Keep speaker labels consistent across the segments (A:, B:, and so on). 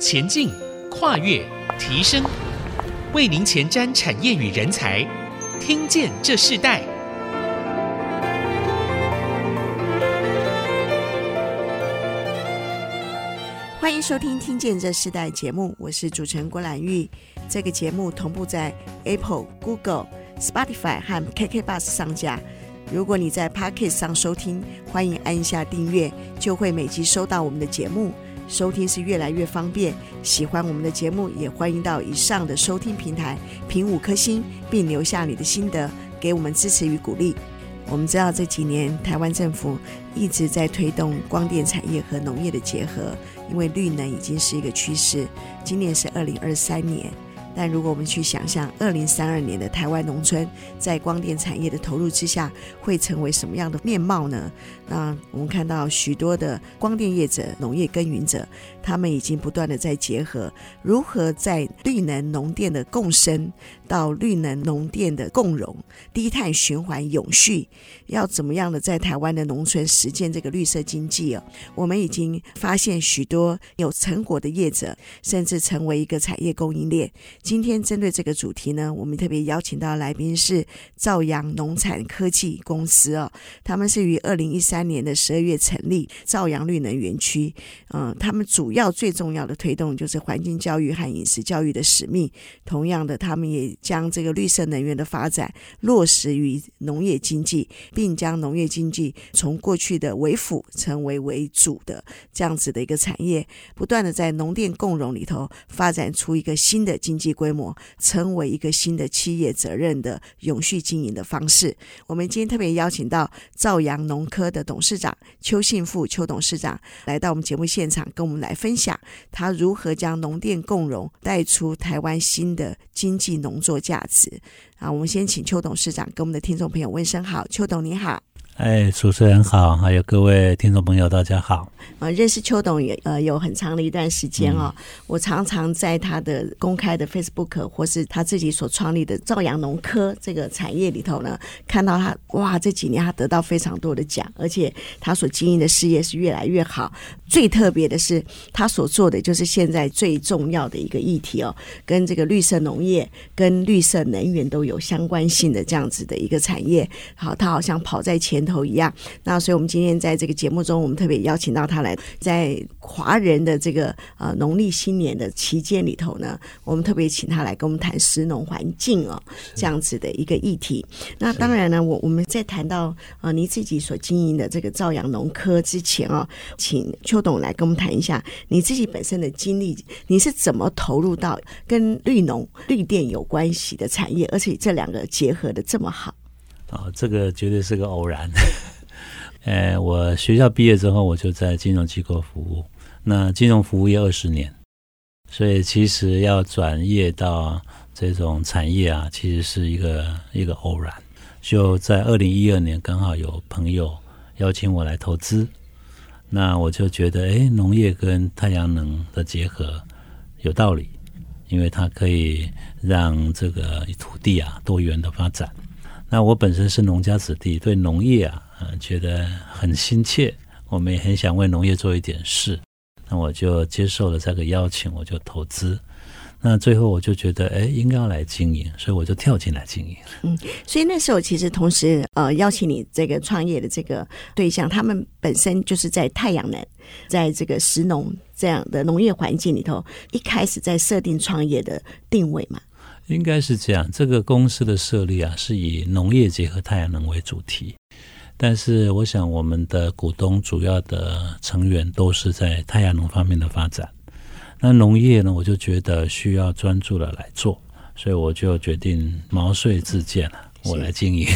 A: 前进、跨越、提升，为您前瞻产业与人才，听见这世代。
B: 欢迎收听《听见这世代》节目，我是主持人郭兰玉。这个节目同步在 Apple、Google、Spotify 和 KK Bus 上架。如果你在 Podcast 上收听，欢迎按一下订阅，就会每集收到我们的节目。收听是越来越方便。喜欢我们的节目，也欢迎到以上的收听平台评五颗星，并留下你的心得，给我们支持与鼓励。我们知道这几年台湾政府一直在推动光电产业和农业的结合，因为绿能已经是一个趋势。今年是二零二三年。但如果我们去想象二零三二年的台湾农村，在光电产业的投入之下，会成为什么样的面貌呢？那我们看到许多的光电业者、农业耕耘者，他们已经不断的在结合，如何在绿能农电的共生到绿能农电的共融、低碳循环永续，要怎么样的在台湾的农村实践这个绿色经济哦？我们已经发现许多有成果的业者，甚至成为一个产业供应链。今天针对这个主题呢，我们特别邀请到来宾是兆阳农产科技公司哦，他们是于二零一三三年的十二月成立兆阳绿能园区。嗯，他们主要最重要的推动就是环境教育和饮食教育的使命。同样的，他们也将这个绿色能源的发展落实于农业经济，并将农业经济从过去的为辅成为为主的这样子的一个产业，不断的在农电共融里头发展出一个新的经济。规模成为一个新的企业责任的永续经营的方式。我们今天特别邀请到兆阳农科的董事长邱信富邱董事长来到我们节目现场，跟我们来分享他如何将农电共融带出台湾新的经济农作价值。啊，我们先请邱董事长跟我们的听众朋友问声好，邱董你好。
C: 哎，主持人好，还有各位听众朋友，大家好。
B: 呃，认识邱董也呃有很长的一段时间哦。
C: 嗯、
B: 我常常在他的公开的 Facebook 或是他自己所创立的朝阳农科这个产业里头呢，看到他哇，这几年他得到非常多的奖，而且他所经营的事业是越来越好。最特别的是，他所做的就是现在最重要的一个议题哦，跟这个绿色农业、跟绿色能源都有相关性的这样子的一个产业。好，他好像跑在前头。头一样，那所以我们今天在这个节目中，我们特别邀请到他来，在华人的这个呃农历新年的期间里头呢，我们特别请他来跟我们谈食农环境哦，这样子的一个议题。那当然呢，我我们在谈到呃你自己所经营的这个兆阳农科之前哦，请邱董来跟我们谈一下你自己本身的经历，你是怎么投入到跟绿农绿电有关系的产业，而且这两个结合的这么好。
C: 哦，这个绝对是个偶然。呃，我学校毕业之后，我就在金融机构服务。那金融服务业二十年，所以其实要转业到这种产业啊，其实是一个一个偶然。就在二零一二年，刚好有朋友邀请我来投资，那我就觉得，哎，农业跟太阳能的结合有道理，因为它可以让这个土地啊多元的发展。那我本身是农家子弟，对农业啊，呃，觉得很亲切。我们也很想为农业做一点事，那我就接受了这个邀请，我就投资。那最后我就觉得，哎，应该要来经营，所以我就跳进来经营。
B: 嗯，所以那时候其实同时呃邀请你这个创业的这个对象，他们本身就是在太阳能，在这个食农这样的农业环境里头，一开始在设定创业的定位嘛。
C: 应该是这样，这个公司的设立啊，是以农业结合太阳能为主题。但是，我想我们的股东主要的成员都是在太阳能方面的发展。那农业呢，我就觉得需要专注的来做，所以我就决定毛遂自荐了，我来经营。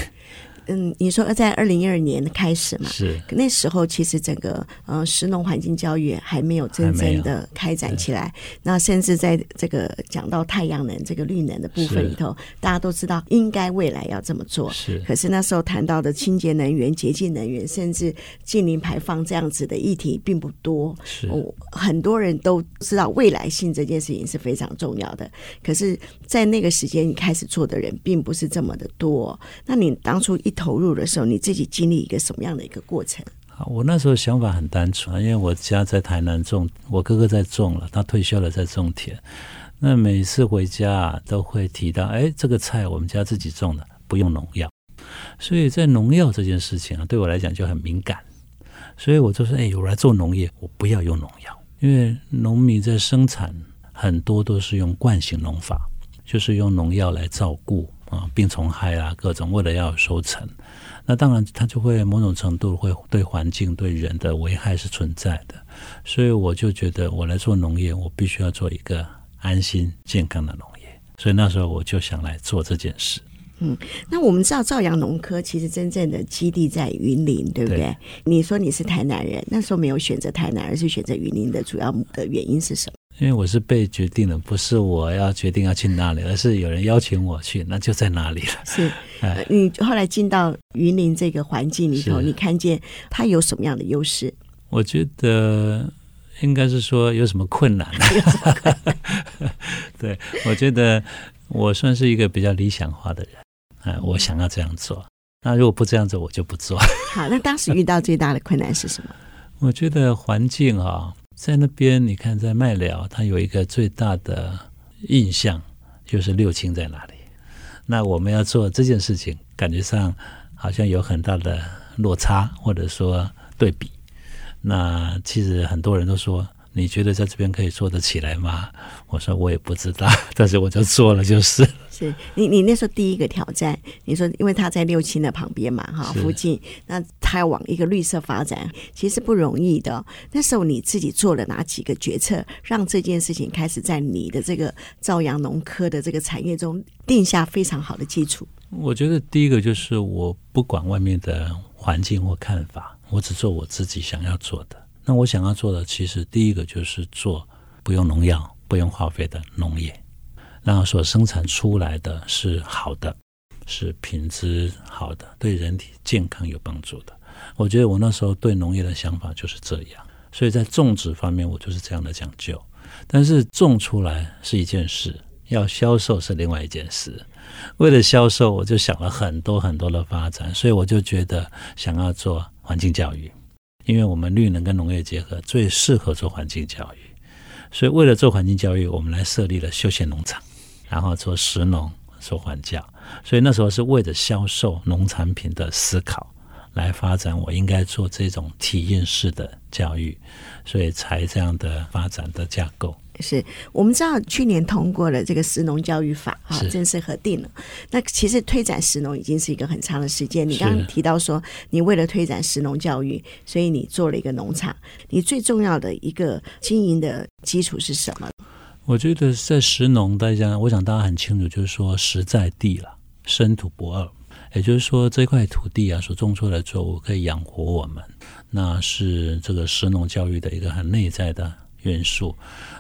B: 嗯，你说在二零一二年开始嘛？
C: 是。
B: 那时候其实整个呃石农环境教育还没有真正的开展起来。那甚至在这个讲到太阳能这个绿能的部分里头，大家都知道应该未来要这么做。
C: 是。
B: 可是那时候谈到的清洁能源、洁净能源，甚至近零排放这样子的议题并不多。
C: 是。
B: 哦，很多人都知道未来性这件事情是非常重要的。可是，在那个时间你开始做的人并不是这么的多。那你当初一投入的时候，你自己经历一个什么样的一个过程？
C: 我那时候想法很单纯，因为我家在台南种，我哥哥在种了，他退休了在种田。那每次回家啊，都会提到，哎，这个菜我们家自己种的，不用农药。所以在农药这件事情啊，对我来讲就很敏感。所以我就说，哎，我来做农业，我不要用农药，因为农民在生产很多都是用惯性农法，就是用农药来照顾啊，病虫害啊，各种为了要有收成。那当然，它就会某种程度会对环境、对人的危害是存在的。所以我就觉得，我来做农业，我必须要做一个安心健康的农业。所以那时候我就想来做这件事。
B: 嗯，那我们知道兆阳农科其实真正的基地在云林，对不对？对。你说你是台南人，那时候没有选择台南，而是选择云林的主要的原因是什么？
C: 因为我是被决定的，不是我要决定要去哪里，而是有人邀请我去，那就在哪里了。
B: 是，呃、你后来进到云林这个环境里头，你看见它有什么样的优势？
C: 我觉得应该是说有什么困难？对，我觉得我算是一个比较理想化的人，哎，我想要这样做。那如果不这样做，我就不做。
B: 好，那当时遇到最大的困难是什么？
C: 我觉得环境啊。在那边，你看，在麦寮，他有一个最大的印象就是六亲在哪里。那我们要做这件事情，感觉上好像有很大的落差，或者说对比。那其实很多人都说。你觉得在这边可以做得起来吗？我说我也不知道，但是我就做了就是。
B: 是你你那时候第一个挑战，你说因为他在六轻的旁边嘛，哈附近，那他要往一个绿色发展，其实不容易的。那时候你自己做了哪几个决策，让这件事情开始在你的这个朝阳农科的这个产业中定下非常好的基础？
C: 我觉得第一个就是我不管外面的环境或看法，我只做我自己想要做的。那我想要做的，其实第一个就是做不用农药、不用化肥的农业，然后所生产出来的是好的，是品质好的，对人体健康有帮助的。我觉得我那时候对农业的想法就是这样，所以在种植方面我就是这样的讲究。但是种出来是一件事，要销售是另外一件事。为了销售，我就想了很多很多的发展，所以我就觉得想要做环境教育。因为我们绿能跟农业结合，最适合做环境教育，所以为了做环境教育，我们来设立了休闲农场，然后做食农、做环教。所以那时候是为了销售农产品的思考来发展，我应该做这种体验式的教育，所以才这样的发展的架构。
B: 是我们知道去年通过了这个食农教育法哈，正式核定了。那其实推展食农已经是一个很长的时间。你刚刚提到说，你为了推展食农教育，所以你做了一个农场。你最重要的一个经营的基础是什么？
C: 我觉得在食农大家，我想大家很清楚，就是说实在地了，生土不二。也就是说，这块土地啊，所种出来的作物可以养活我们，那是这个食农教育的一个很内在的元素。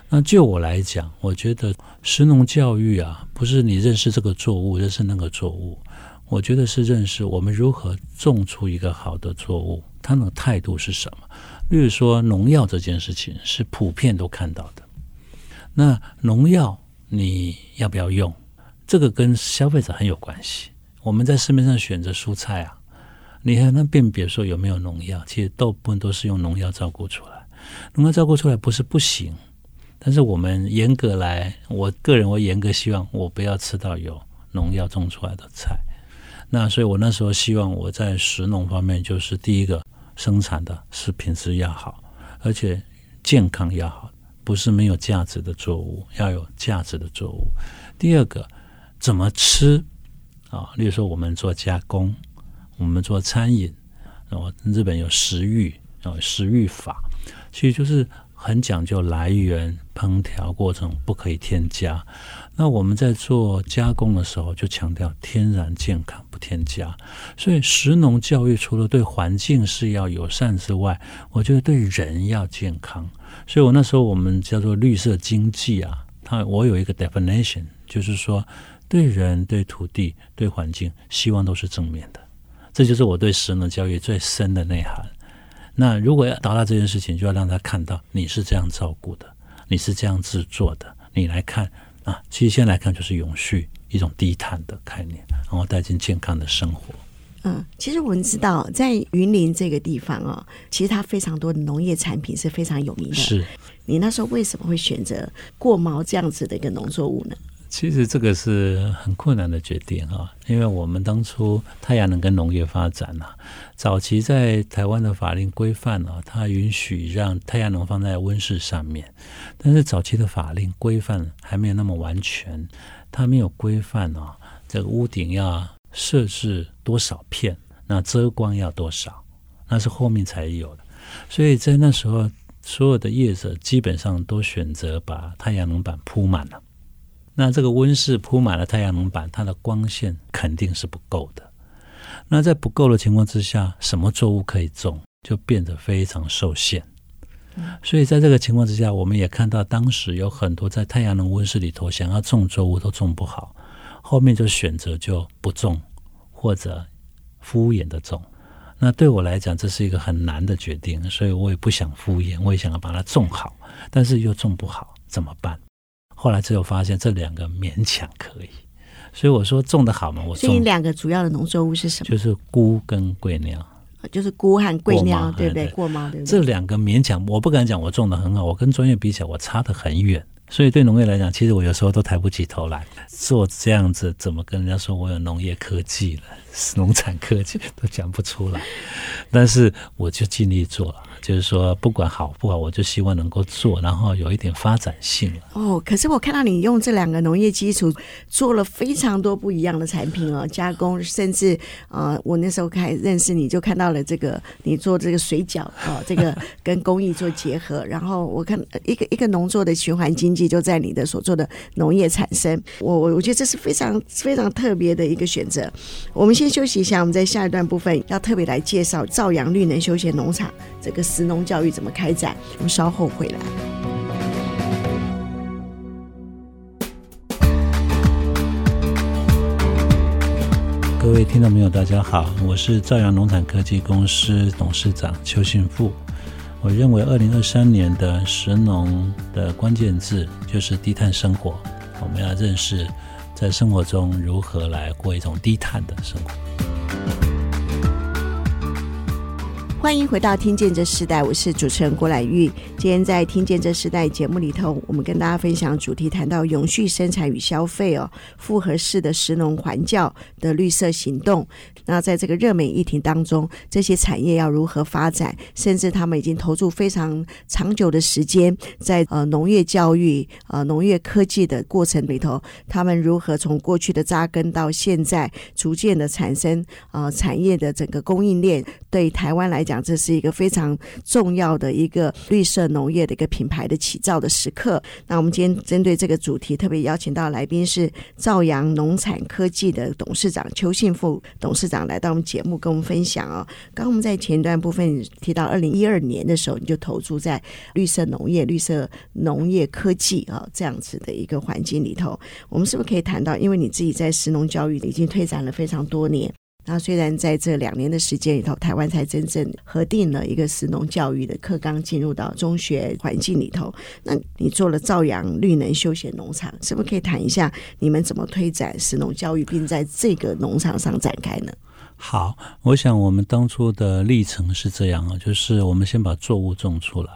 C: 那就我来讲，我觉得食农教育啊，不是你认识这个作物，认识那个作物。我觉得是认识我们如何种出一个好的作物，它的态度是什么。例如说，农药这件事情是普遍都看到的。那农药你要不要用？这个跟消费者很有关系。我们在市面上选择蔬菜啊，你还能辨别说有没有农药？其实大部分都是用农药照顾出来。农药照顾出来不是不行。但是我们严格来，我个人我严格希望我不要吃到有农药种出来的菜。那所以我那时候希望我在食农方面，就是第一个生产的是品质要好，而且健康要好，不是没有价值的作物，要有价值的作物。第二个怎么吃啊？例如说我们做加工，我们做餐饮，然后日本有食欲，然后食欲法，其实就是。很讲究来源、烹调过程不可以添加。那我们在做加工的时候，就强调天然健康不添加。所以食农教育除了对环境是要友善之外，我觉得对人要健康。所以我那时候我们叫做绿色经济啊，它我有一个 definition，就是说对人、对土地、对环境，希望都是正面的。这就是我对食农教育最深的内涵。那如果要达到这件事情，就要让他看到你是这样照顾的，你是这样制作的。你来看啊，其实现在来看就是永续一种低碳的概念，然后带进健康的生活。
B: 嗯，其实我们知道，在云林这个地方哦，其实它非常多的农业产品是非常有名的。
C: 是，
B: 你那时候为什么会选择过毛这样子的一个农作物呢？
C: 其实这个是很困难的决定啊，因为我们当初太阳能跟农业发展啊，早期在台湾的法令规范啊，它允许让太阳能放在温室上面，但是早期的法令规范还没有那么完全，它没有规范啊，这个屋顶要设置多少片，那遮光要多少，那是后面才有的，所以在那时候，所有的业者基本上都选择把太阳能板铺满了。那这个温室铺满了太阳能板，它的光线肯定是不够的。那在不够的情况之下，什么作物可以种，就变得非常受限。所以在这个情况之下，我们也看到当时有很多在太阳能温室里头想要种作物都种不好，后面就选择就不种或者敷衍的种。那对我来讲，这是一个很难的决定，所以我也不想敷衍，我也想要把它种好，但是又种不好，怎么办？后来只有发现这两个勉强可以，所以我说种的好嘛，我种。
B: 所以两个主要的农作物是什么？
C: 就是菇跟桂鸟，
B: 就是菇和桂鸟，对不
C: 对？
B: 过猫对不对？
C: 这两个勉强，我不敢讲我种得很好，我跟专业比起来，我差得很远。所以对农业来讲，其实我有时候都抬不起头来做这样子，怎么跟人家说我有农业科技了，农产科技都讲不出来，但是我就尽力做了。就是说，不管好不好，我就希望能够做，然后有一点发展性。
B: 哦，可是我看到你用这两个农业基础做了非常多不一样的产品哦，加工，甚至呃，我那时候开始认识你就看到了这个你做这个水饺哦，这个跟工艺做结合，然后我看一个一个农作的循环经济就在你的所做的农业产生。我我我觉得这是非常非常特别的一个选择。我们先休息一下，我们在下一段部分要特别来介绍兆阳绿能休闲农场这个。食农教育怎么开展？我们稍后回来。
C: 各位听众朋友，大家好，我是兆阳农产科技公司董事长邱信富。我认为，二零二三年的食农的关键字就是低碳生活。我们要认识在生活中如何来过一种低碳的生活。
B: 欢迎回到《听见这时代》，我是主持人郭兰玉。今天在《听见这时代》节目里头，我们跟大家分享主题，谈到永续生产与消费哦，复合式的食农环教的绿色行动。那在这个热门议题当中，这些产业要如何发展？甚至他们已经投入非常长久的时间，在呃农业教育、呃农业科技的过程里头，他们如何从过去的扎根到现在逐渐的产生呃产业的整个供应链，对台湾来讲。这是一个非常重要的一个绿色农业的一个品牌的起造的时刻。那我们今天针对这个主题，特别邀请到来宾是兆阳农产科技的董事长邱信富董事长来到我们节目跟我们分享哦。刚刚我们在前段部分提到，二零一二年的时候你就投注在绿色农业、绿色农业科技啊这样子的一个环境里头。我们是不是可以谈到，因为你自己在食农教育已经推展了非常多年？那虽然在这两年的时间里头，台湾才真正核定了一个食农教育的课纲进入到中学环境里头，那你做了兆阳绿能休闲农场，是不是可以谈一下你们怎么推展食农教育，并在这个农场上展开呢？
C: 好，我想我们当初的历程是这样啊，就是我们先把作物种出来，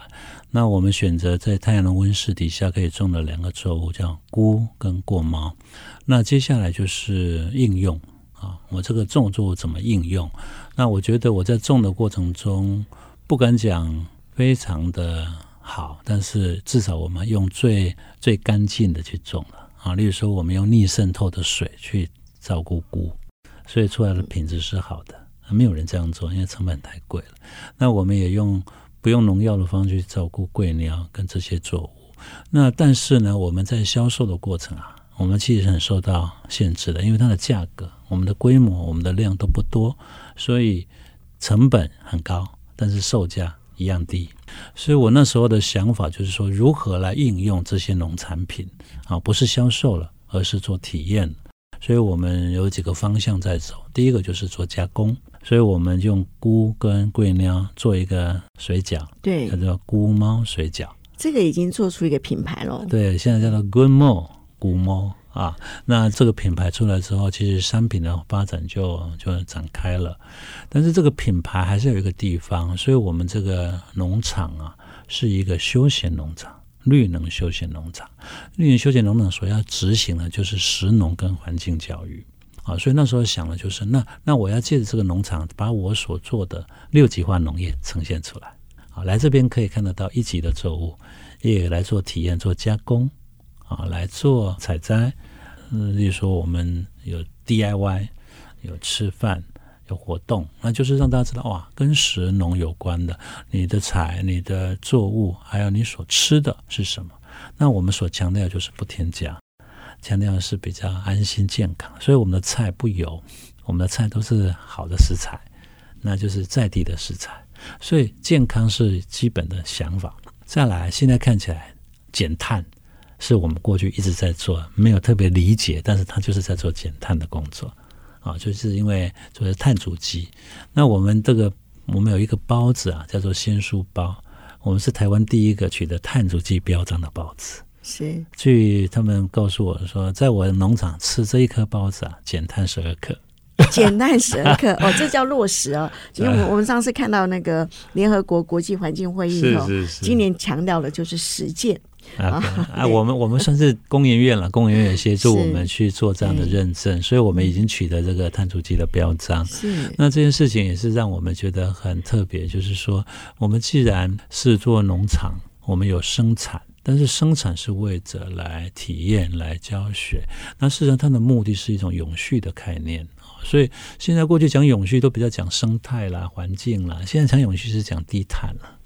C: 那我们选择在太阳能温室底下可以种的两个作物叫菇跟过毛，那接下来就是应用。啊，我这个种作物怎么应用？那我觉得我在种的过程中，不敢讲非常的好，但是至少我们用最最干净的去种了啊。例如说，我们用逆渗透的水去照顾菇，所以出来的品质是好的。没有人这样做，因为成本太贵了。那我们也用不用农药的方式去照顾桂鸟跟这些作物。那但是呢，我们在销售的过程啊。我们其实很受到限制的，因为它的价格、我们的规模、我们的量都不多，所以成本很高，但是售价一样低。所以我那时候的想法就是说，如何来应用这些农产品啊，不是销售了，而是做体验。所以我们有几个方向在走，第一个就是做加工，所以我们用菇跟桂鸟做一个水饺，
B: 对，
C: 它叫菇猫水饺。
B: 这个已经做出一个品牌了，
C: 对，现在叫做 Good Mo。古猫啊。那这个品牌出来之后，其实商品的发展就就展开了。但是这个品牌还是有一个地方，所以我们这个农场啊，是一个休闲农场，绿能休闲农场。绿能休闲农场所要执行的就是食农跟环境教育啊。所以那时候想的就是，那那我要借着这个农场，把我所做的六级化农业呈现出来。啊，来这边可以看得到一级的作物。也来做体验、做加工，啊，来做采摘。嗯，例如说我们有 DIY，有吃饭，有活动，那就是让大家知道哇，跟食农有关的，你的采、你的作物，还有你所吃的是什么？那我们所强调就是不添加，强调的是比较安心健康。所以我们的菜不油，我们的菜都是好的食材，那就是在地的食材。所以健康是基本的想法。再来，现在看起来减碳是我们过去一直在做，没有特别理解，但是他就是在做减碳的工作啊，就是因为就是碳足迹。那我们这个我们有一个包子啊，叫做鲜蔬包，我们是台湾第一个取得碳足迹标章的包子。
B: 是，
C: 据他们告诉我说，在我的农场吃这一颗包子啊，减碳十二克。
B: 减碳十二克 哦，这叫落实哦。因为我我们上次看到那个联合国国际环境会议哦，是是是今年强调的就是实践啊。啊，我们我们算是工研院了，工研院也协助我们去做这样的认证，所以我们已经取得这个碳足迹的标章。是，那这件事情也是让我们觉得很特别，就是说，我们既然是做农场，我们有生产，但是生产是为着来体验、来教学。那事实上，它的目的是一种永续的概念。所以现在过去讲永续都比较讲生态啦、环境啦，现在讲永续是讲低碳了，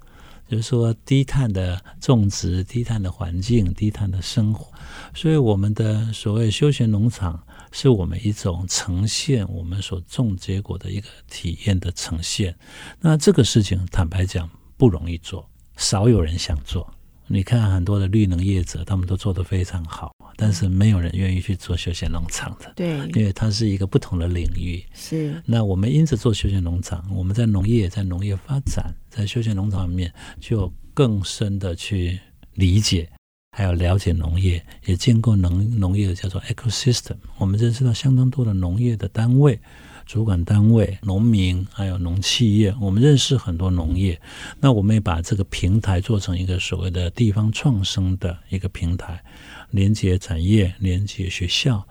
B: 就是说低碳的种植、低碳的环境、低碳的生活。所以我们的所谓休闲农场，是我们一种呈现我们所种结果的一个体验的呈现。那这个事情坦白讲不容易做，少有人想做。你看很多的绿能业者，他们都做得非常好。但是没有人愿意去做休闲农场的，对，因为它是一个不同的领域。是，那我们因此做休闲农场，我们在农业、在农业发展、在休闲农场里面，就更深的去理解，还有了解农业，也见过农农业的叫做 ecosystem。我们认识到相当多的农业的单位、主管单位、农民，还有农企业，我们认识很多农业。那我们也把这个平台做成一个所谓的地方创生的一个平台。连接产业，连接学校，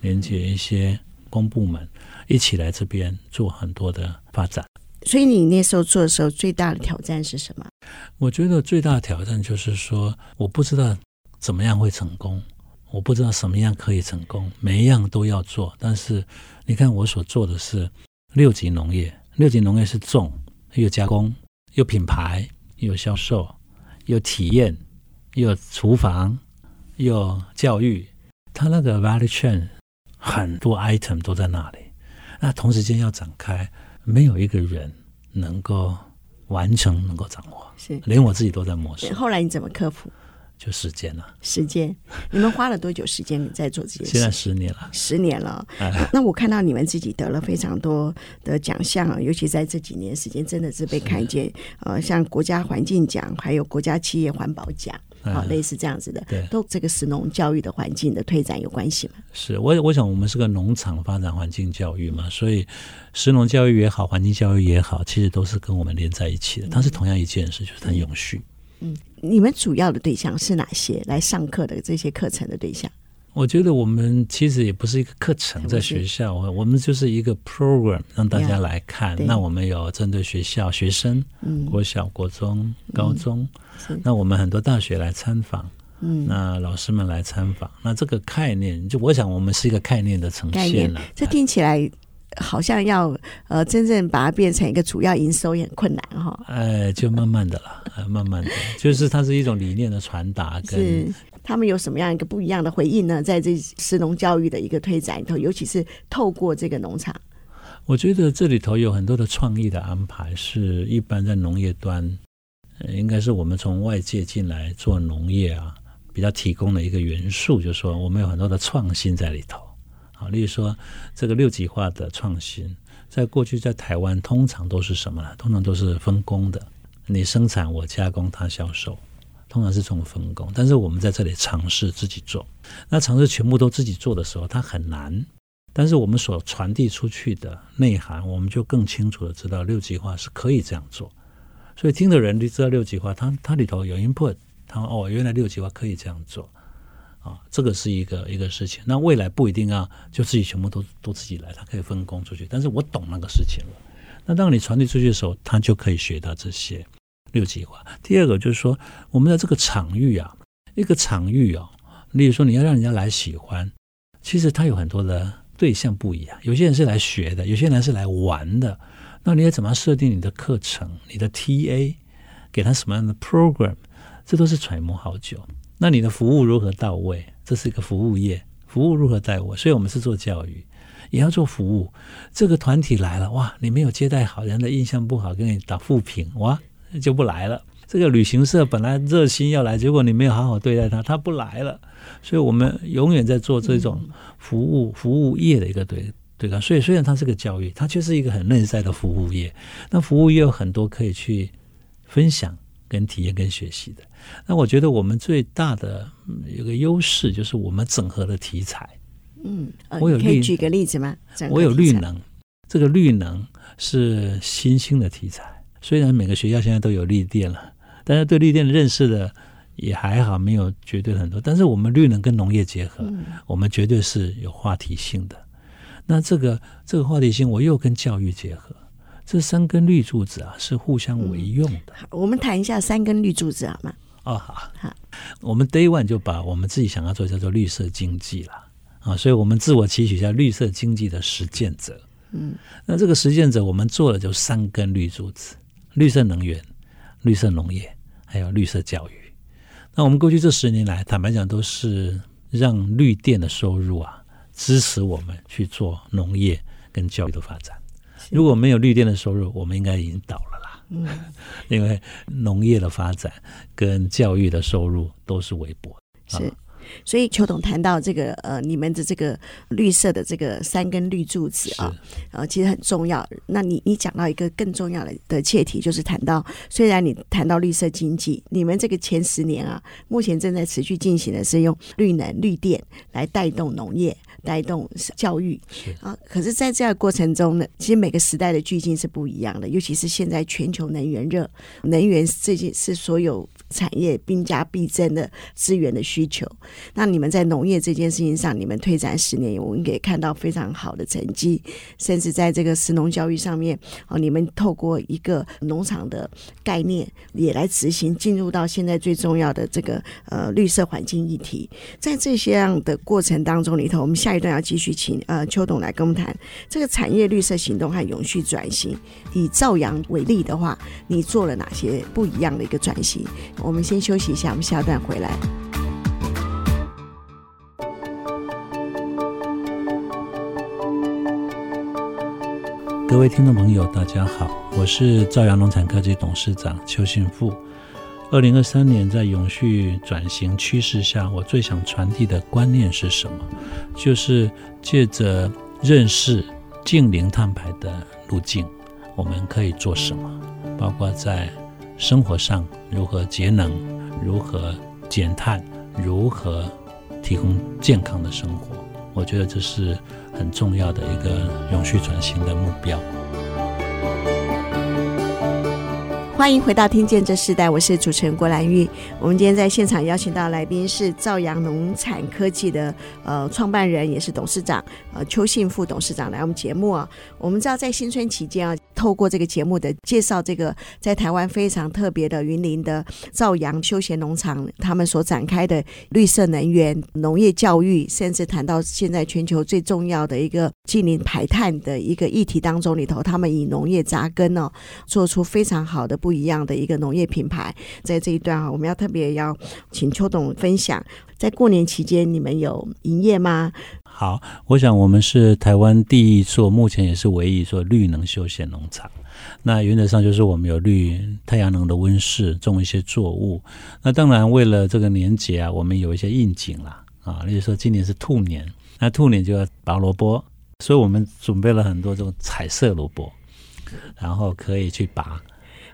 B: 连接一些公部门，一起来这边做很多的发展。所以你那时候做的时候，最大的挑战是什么？
C: 我觉得最大的挑战就是说，我不知道怎么样会成功，我不知道什么样可以成功，每一样都要做。但是你看，我所做的是六级农业，六级农业是种，又加工，又品牌，又销售，又体验，又厨房。又教育，它那个 value chain 很多 item 都在那里，那同时间要展开，没有一个人能够完成，能够掌握，是连我自己都在摸索。
B: 后来你怎么克服？
C: 就时间了。
B: 时间，你们花了多久时间在做这件事？
C: 现在十年了。
B: 十年了。哎、那我看到你们自己得了非常多的奖项啊，尤其在这几年时间，真的是被看见。呃，像国家环境奖，还有国家企业环保奖。好，类似这样子的，对，都这个食农教育的环境的推展有关系吗？
C: 是，我我想我们是个农场发展环境教育嘛，所以食农教育也好，环境教育也好，其实都是跟我们连在一起的。它是同样一件事，就是很永续。
B: 嗯，你们主要的对象是哪些？来上课的这些课程的对象？
C: 我觉得我们其实也不是一个课程，在学校，我我们就是一个 program，让大家来看。那我们有针对学校学生，嗯，国小、国中、高中，那我们很多大学来参访，嗯，那老师们来参访，那这个概念，就我想我们是一个概念的呈现了。
B: 这听起来好像要呃真正把它变成一个主要营收也很困难哈。
C: 哎，就慢慢的了，慢慢的，就是它是一种理念的传达跟。
B: 他们有什么样一个不一样的回应呢？在这食农教育的一个推展里头，尤其是透过这个农场，
C: 我觉得这里头有很多的创意的安排，是一般在农业端，应该是我们从外界进来做农业啊，比较提供的一个元素，就是说我们有很多的创新在里头。好，例如说这个六级化的创新，在过去在台湾通常都是什么呢？通常都是分工的，你生产我加工，他销售。通常是这种分工。但是我们在这里尝试自己做，那尝试全部都自己做的时候，它很难。但是我们所传递出去的内涵，我们就更清楚的知道六级化是可以这样做。所以听的人就知道六级化，它它里头有 input，他哦，原来六级化可以这样做。啊，这个是一个一个事情。那未来不一定要就自己全部都都自己来，他可以分工出去。但是我懂那个事情了。那当你传递出去的时候，他就可以学到这些六级化。第二个就是说，我们的这个场域啊，一个场域哦，例如说你要让人家来喜欢，其实它有很多的对象不一样。有些人是来学的，有些人是来玩的。那你要怎么设定你的课程，你的 TA，给他什么样的 program，这都是揣摩好久。那你的服务如何到位？这是一个服务业，服务如何带我？所以我们是做教育，也要做服务。这个团体来了，哇，你没有接待好，人的印象不好，给你打负评，哇，就不来了。这个旅行社本来热心要来，结果你没有好好对待他，他不来了。所以我们永远在做这种服务服务业的一个对对抗。所以虽然它是个教育，它却是一个很内在的服务业。那服务业有很多可以去分享。跟体验跟学习的，那我觉得我们最大的有个优势就是我们整合的题材。
B: 嗯，我有可以举个例子吗？
C: 我有绿能，这个绿能是新兴的题材。虽然每个学校现在都有绿电了，但是对绿电的认识的也还好，没有绝对很多。但是我们绿能跟农业结合，嗯，我们绝对是有话题性的。那这个这个话题性，我又跟教育结合。这三根绿柱子啊，是互相为用的。
B: 嗯、我们谈一下三根绿柱子好吗？
C: 哦，好，好。我们 Day One 就把我们自己想要做叫做绿色经济了啊，所以我们自我期许一下绿色经济的实践者。嗯，那这个实践者，我们做的就三根绿柱子：绿色能源、绿色农业，还有绿色教育。那我们过去这十年来，坦白讲，都是让绿电的收入啊，支持我们去做农业跟教育的发展。如果没有绿电的收入，我们应该已经倒了啦。嗯，因为农业的发展跟教育的收入都是微薄。
B: 是，所以邱董谈到这个呃，你们的这个绿色的这个三根绿柱子啊，呃，其实很重要。那你你讲到一个更重要的的切题，就是谈到虽然你谈到绿色经济，你们这个前十年啊，目前正在持续进行的是用绿能绿电来带动农业。带动教育啊，可是，在这个过程中呢，其实每个时代的巨进是不一样的，尤其是现在全球能源热，能源这些是所有产业兵家必争的资源的需求。那你们在农业这件事情上，你们推展十年，我们可以看到非常好的成绩，甚至在这个食农教育上面，哦，你们透过一个农场的概念也来执行，进入到现在最重要的这个呃绿色环境议题。在这些样的过程当中里头，我们下。一段要继续请呃邱董来跟我们谈这个产业绿色行动和永续转型。以兆阳为例的话，你做了哪些不一样的一个转型？我们先休息一下，我们下段回来。
C: 各位听众朋友，大家好，我是兆阳农产科技董事长邱信富。二零二三年，在永续转型趋势下，我最想传递的观念是什么？就是借着认识净零碳排的路径，我们可以做什么？包括在生活上如何节能，如何减碳，如何提供健康的生活。我觉得这是很重要的一个永续转型的目标。
B: 欢迎回到《听见这世代》，我是主持人郭兰玉。我们今天在现场邀请到来宾是兆阳农产科技的呃创办人，也是董事长呃邱信富董事长来我们节目啊。我们知道在新春期间啊，透过这个节目的介绍，这个在台湾非常特别的云林的兆阳休闲农场，他们所展开的绿色能源、农业教育，甚至谈到现在全球最重要的一个近零排碳的一个议题当中里头，他们以农业扎根哦，做出非常好的不。一样的一个农业品牌，在这一段哈，我们要特别要请邱董分享，在过年期间你们有营业吗？
C: 好，我想我们是台湾第一座，目前也是唯一一座绿能休闲农场。那原则上就是我们有绿太阳能的温室，种一些作物。那当然为了这个年节啊，我们有一些应景啦啊，例如说今年是兔年，那兔年就要拔萝卜，所以我们准备了很多这种彩色萝卜，然后可以去拔。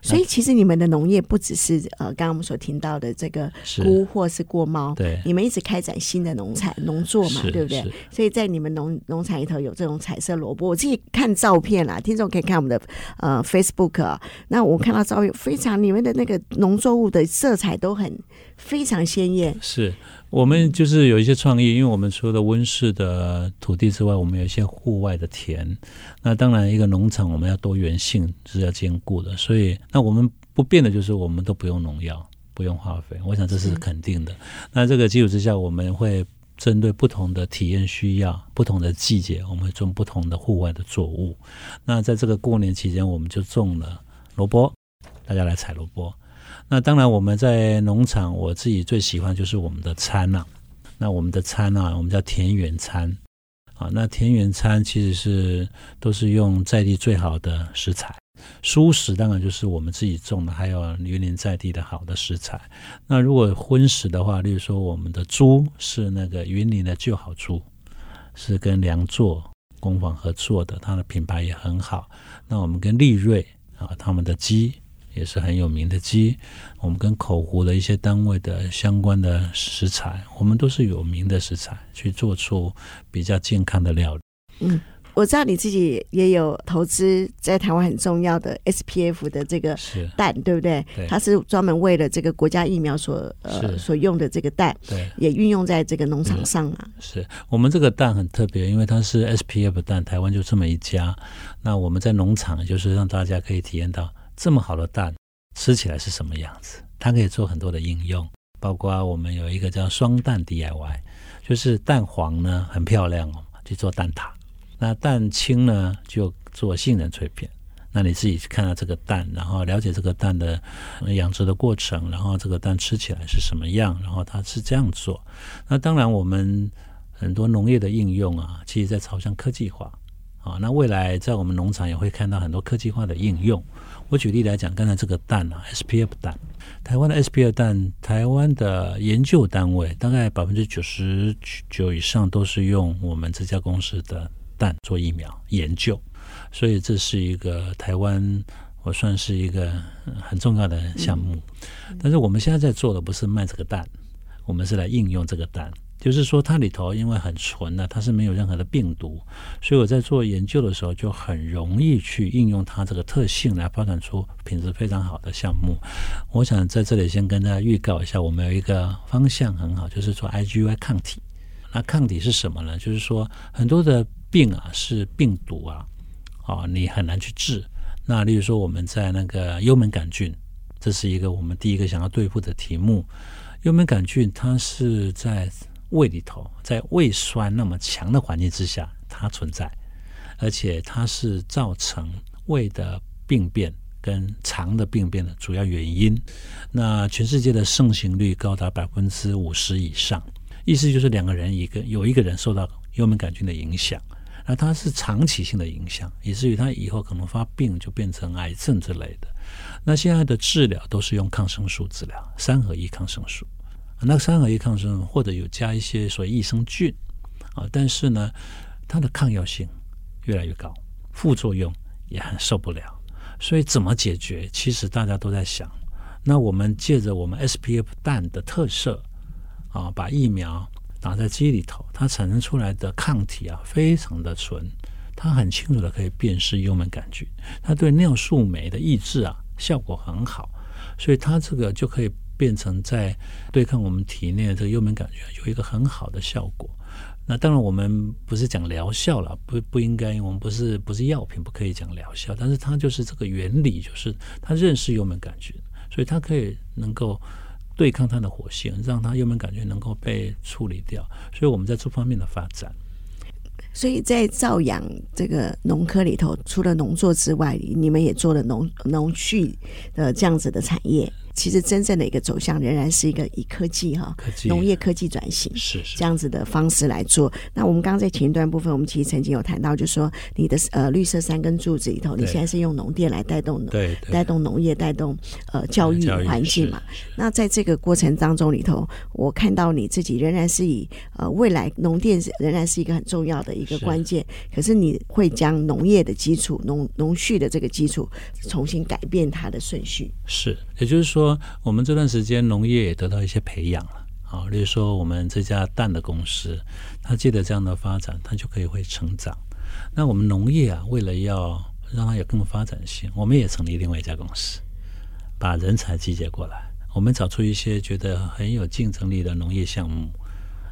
B: 所以其实你们的农业不只是呃，刚刚我们所听到的这个菇或是过猫，
C: 对，
B: 你们一直开展新的农产农作嘛，对不对？所以在你们农农场里头有这种彩色萝卜，我自己看照片啦，听众可以看我们的呃 Facebook 啊，那我看到照片非常，你们的那个农作物的色彩都很非常鲜艳，
C: 是。我们就是有一些创意，因为我们除了温室的土地之外，我们有一些户外的田。那当然，一个农场我们要多元性是要兼顾的，所以那我们不变的就是我们都不用农药，不用化肥。我想这是肯定的。那这个基础之下，我们会针对不同的体验需要、不同的季节，我们会种不同的户外的作物。那在这个过年期间，我们就种了萝卜，大家来采萝卜。那当然，我们在农场，我自己最喜欢就是我们的餐啊。那我们的餐啊，我们叫田园餐啊。那田园餐其实是都是用在地最好的食材，蔬食当然就是我们自己种的，还有云林在地的好的食材。那如果荤食的话，例如说我们的猪是那个云林的旧好猪，是跟良作工坊合作的，它的品牌也很好。那我们跟利瑞啊，他们的鸡。也是很有名的鸡，我们跟口湖的一些单位的相关的食材，我们都是有名的食材，去做出比较健康的料理。
B: 嗯，我知道你自己也有投资在台湾很重要的 SPF 的这个蛋，对不对？
C: 对，
B: 它是专门为了这个国家疫苗所呃所用的这个蛋，
C: 对，
B: 也运用在这个农场上啊。
C: 是我们这个蛋很特别，因为它是 SPF 蛋，台湾就这么一家。那我们在农场就是让大家可以体验到。这么好的蛋吃起来是什么样子？它可以做很多的应用，包括我们有一个叫双蛋 DIY，就是蛋黄呢很漂亮哦，去做蛋挞；那蛋清呢就做杏仁脆片。那你自己去看到这个蛋，然后了解这个蛋的养殖的过程，然后这个蛋吃起来是什么样，然后它是这样做。那当然，我们很多农业的应用啊，其实在朝向科技化啊。那未来在我们农场也会看到很多科技化的应用。我举例来讲，刚才这个蛋啊，SPF 蛋，台湾的 SPF 蛋，台湾的研究单位大概百分之九十九以上都是用我们这家公司的蛋做疫苗研究，所以这是一个台湾，我算是一个很重要的项目。但是我们现在在做的不是卖这个蛋，我们是来应用这个蛋。就是说，它里头因为很纯的，它是没有任何的病毒，所以我在做研究的时候就很容易去应用它这个特性来发展出品质非常好的项目。我想在这里先跟大家预告一下，我们有一个方向很好，就是做 IgY 抗体。那抗体是什么呢？就是说很多的病啊是病毒啊，啊你很难去治。那例如说我们在那个幽门杆菌，这是一个我们第一个想要对付的题目。幽门杆菌它是在胃里头，在胃酸那么强的环境之下，它存在，而且它是造成胃的病变跟肠的病变的主要原因。那全世界的盛行率高达百分之五十以上，意思就是两个人一个有一个人受到幽门杆菌的影响，那它是长期性的影响，以至于他以后可能发病就变成癌症之类的。那现在的治疗都是用抗生素治疗，三合一抗生素。那三合一抗生素或者有加一些所谓益生菌啊，但是呢，它的抗药性越来越高，副作用也很受不了。所以怎么解决？其实大家都在想。那我们借着我们 SPF 蛋的特色啊，把疫苗打在鸡里头，它产生出来的抗体啊，非常的纯，它很清楚的可以辨识幽门杆菌，它对尿素酶的抑制啊，效果很好，所以它这个就可以。变成在对抗我们体内的这个幽门杆菌有一个很好的效果。那当然我们不是讲疗效了，不不应该，我们不是不是药品，不可以讲疗效。但是它就是这个原理，就是它认识幽门杆菌，所以它可以能够对抗它的活性，让它幽门杆菌能够被处理掉。所以我们在这方面的发展。
B: 所以在照养这个农科里头，除了农作之外，你们也做了农农畜的这样子的产业。其实真正的一个走向仍然是一个以科技哈，农业科技转型
C: 是是
B: 这样子的方式来做。那我们刚刚在前一段部分，我们其实曾经有谈到，就是说你的呃绿色三根柱子里头，你现在是用农电来带
C: 动
B: 带动农业，带动呃教育环境嘛。那在这个过程当中里头，我看到你自己仍然是以呃未来农电仍然是一个很重要的一个关键，可是你会将农业的基础、农农畜的这个基础重新改变它的顺序。
C: 是，也就是说，我们这段时间农业也得到一些培养了。啊，例如说我们这家蛋的公司，它借着这样的发展，它就可以会成长。那我们农业啊，为了要让它有更发展性，我们也成立另外一家公司，把人才集结过来，我们找出一些觉得很有竞争力的农业项目，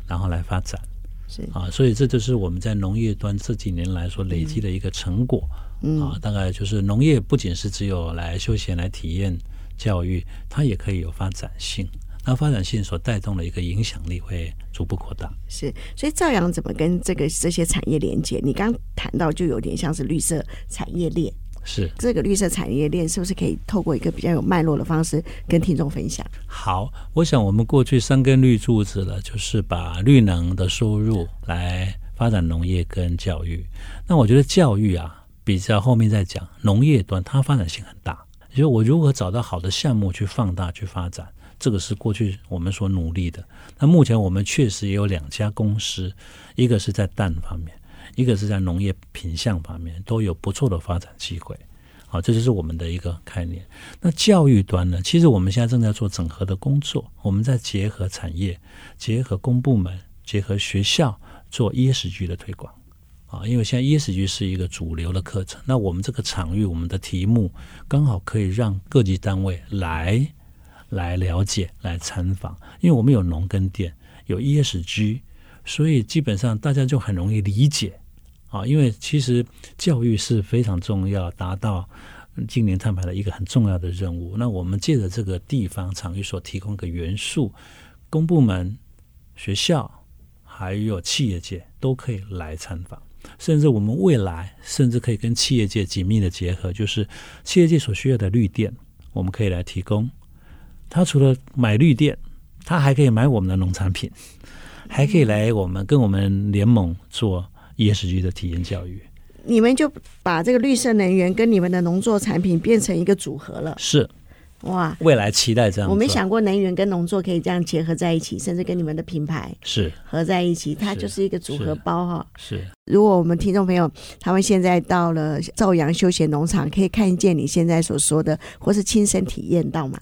C: 然后来发展。
B: 是
C: 啊，所以这就是我们在农业端这几年来说累积的一个成果。嗯，啊，大概就是农业不仅是只有来休闲、来体验、教育，它也可以有发展性。那发展性所带动的一个影响力会逐步扩大。
B: 是，所以赵阳怎么跟这个这些产业连接？你刚谈到就有点像是绿色产业链。
C: 是，
B: 这个绿色产业链是不是可以透过一个比较有脉络的方式跟听众分享？
C: 好，我想我们过去三根绿柱子了，就是把绿能的收入来发展农业跟教育。那我觉得教育啊，比较后面再讲，农业端它发展性很大，就是我如何找到好的项目去放大去发展。这个是过去我们所努力的。那目前我们确实也有两家公司，一个是在蛋方面，一个是在农业品项方面，都有不错的发展机会。好，这就是我们的一个概念。那教育端呢？其实我们现在正在做整合的工作，我们在结合产业、结合公部门、结合学校做 ESG 的推广。啊，因为现在 ESG 是一个主流的课程，那我们这个场域，我们的题目刚好可以让各级单位来。来了解、来参访，因为我们有农耕店，有 ESG，所以基本上大家就很容易理解啊。因为其实教育是非常重要，达到今年碳排的一个很重要的任务。那我们借着这个地方场域所提供的元素，公部门、学校还有企业界都可以来参访，甚至我们未来甚至可以跟企业界紧密的结合，就是企业界所需要的绿电，我们可以来提供。他除了买绿电，他还可以买我们的农产品，还可以来我们跟我们联盟做 ESG 的体验教育。
B: 你们就把这个绿色能源跟你们的农作产品变成一个组合了。
C: 是，
B: 哇！
C: 未来期待这样。
B: 我没想过能源跟农作可以这样结合在一起，甚至跟你们的品牌是合在一起，它就是一个组合包哈。
C: 是。
B: 如果我们听众朋友他们现在到了朝阳休闲农场，可以看见你现在所说的，或是亲身体验到吗？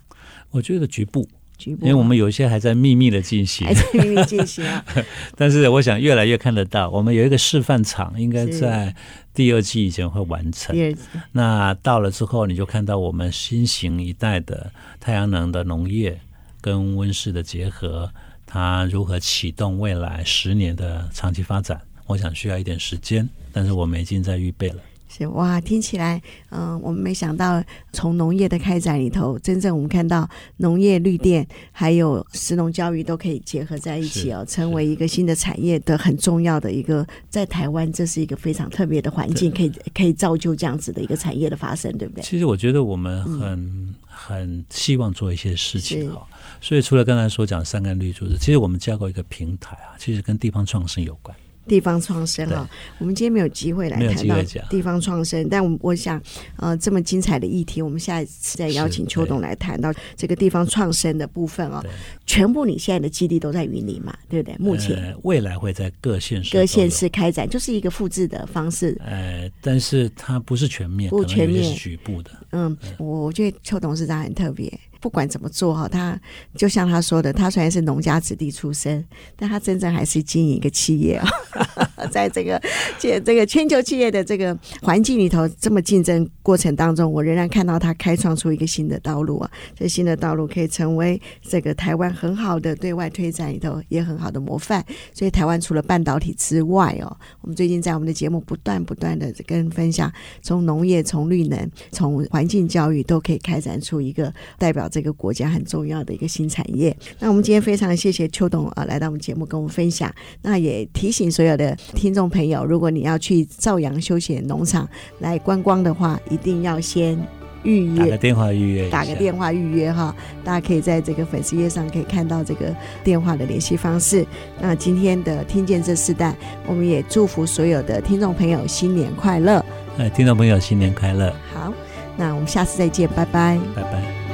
C: 我觉得局部，
B: 局部，
C: 因为我们有一些还在秘密的进行，
B: 还在秘密进行啊。
C: 但是我想越来越看得到，我们有一个示范场，应该在第二季以前会完成。第二季，那到了之后，你就看到我们新型一代的太阳能的农业跟温室的结合，它如何启动未来十年的长期发展。我想需要一点时间，但是我们已经在预备了。
B: 是哇，听起来，嗯、呃，我们没想到从农业的开展里头，真正我们看到农业绿电还有食农教育都可以结合在一起哦，成为一个新的产业的很重要的一个，在台湾这是一个非常特别的环境，可以可以造就这样子的一个产业的发生，对不对？
C: 其实我觉得我们很、嗯、很希望做一些事情哈，所以除了刚才所讲三根绿柱子，其实我们架构一个平台啊，其实跟地方创生有关。
B: 地方创生哈，我们今天没有机会来谈到地方创生，但我我想，呃，这么精彩的议题，我们下一次再邀请邱董来谈到这个地方创生的部分哦。全部你现在的基地都在云林嘛，对不对？目前、
C: 呃、未来会在各县市
B: 各县市开展，就是一个复制的方式。
C: 呃，但是它不是全面，
B: 不全面，
C: 是局部的。
B: 嗯，我我觉得邱董事长很特别。不管怎么做哈，他就像他说的，他虽然是农家子弟出身，但他真正还是经营一个企业啊，在这个这这个全球企业的这个环境里头，这么竞争过程当中，我仍然看到他开创出一个新的道路啊，这新的道路可以成为这个台湾很好的对外推展里头也很好的模范。所以台湾除了半导体之外哦，我们最近在我们的节目不断不断的跟分享，从农业、从绿能、从环境教育都可以开展出一个代表。这个国家很重要的一个新产业。那我们今天非常谢谢邱董啊，来到我们节目跟我们分享。那也提醒所有的听众朋友，如果你要去朝阳休闲农场来观光的话，一定要先预约，
C: 打个电话预约，
B: 打个电话预约哈，大家可以在这个粉丝页上可以看到这个电话的联系方式。那今天的听见这四代，我们也祝福所有的听众朋友新年快乐。
C: 哎，听众朋友新年快乐。
B: 好，那我们下次再见，拜拜，
C: 拜拜。